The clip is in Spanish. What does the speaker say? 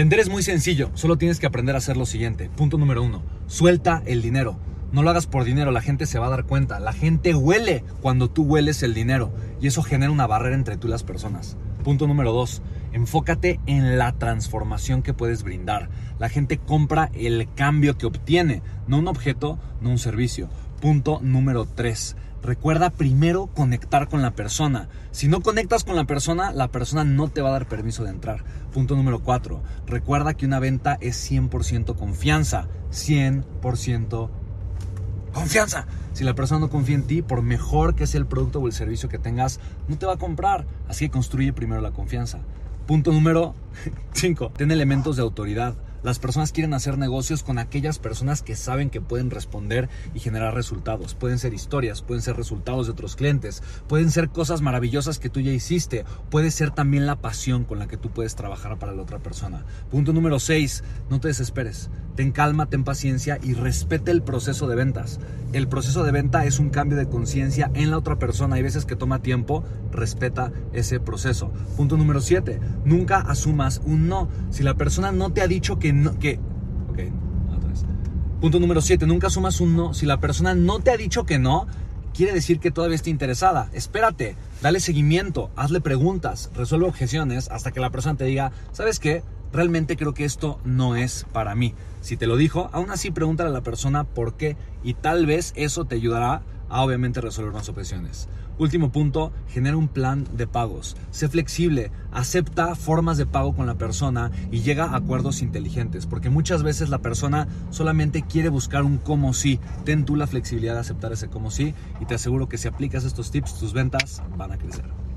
Vender es muy sencillo, solo tienes que aprender a hacer lo siguiente. Punto número uno, suelta el dinero. No lo hagas por dinero, la gente se va a dar cuenta. La gente huele cuando tú hueles el dinero y eso genera una barrera entre tú y las personas. Punto número dos, enfócate en la transformación que puedes brindar. La gente compra el cambio que obtiene, no un objeto, no un servicio. Punto número tres, Recuerda primero conectar con la persona. Si no conectas con la persona, la persona no te va a dar permiso de entrar. Punto número 4. Recuerda que una venta es 100% confianza. 100% confianza. Si la persona no confía en ti, por mejor que sea el producto o el servicio que tengas, no te va a comprar. Así que construye primero la confianza. Punto número 5. Ten elementos de autoridad. Las personas quieren hacer negocios con aquellas personas que saben que pueden responder y generar resultados. Pueden ser historias, pueden ser resultados de otros clientes, pueden ser cosas maravillosas que tú ya hiciste, puede ser también la pasión con la que tú puedes trabajar para la otra persona. Punto número 6, no te desesperes. Ten calma, ten paciencia y respete el proceso de ventas. El proceso de venta es un cambio de conciencia en la otra persona. Hay veces que toma tiempo, respeta ese proceso. Punto número 7, nunca asumas un no. Si la persona no te ha dicho que no, que, Punto número 7, nunca asumas un no. Si la persona no te ha dicho que no, quiere decir que todavía está interesada. Espérate, dale seguimiento, hazle preguntas, resuelve objeciones hasta que la persona te diga, ¿sabes qué? Realmente creo que esto no es para mí. Si te lo dijo, aún así pregúntale a la persona por qué y tal vez eso te ayudará a obviamente resolver más objeciones. Último punto, genera un plan de pagos. Sé flexible, acepta formas de pago con la persona y llega a acuerdos inteligentes, porque muchas veces la persona solamente quiere buscar un como sí. Ten tú la flexibilidad de aceptar ese como sí y te aseguro que si aplicas estos tips, tus ventas van a crecer.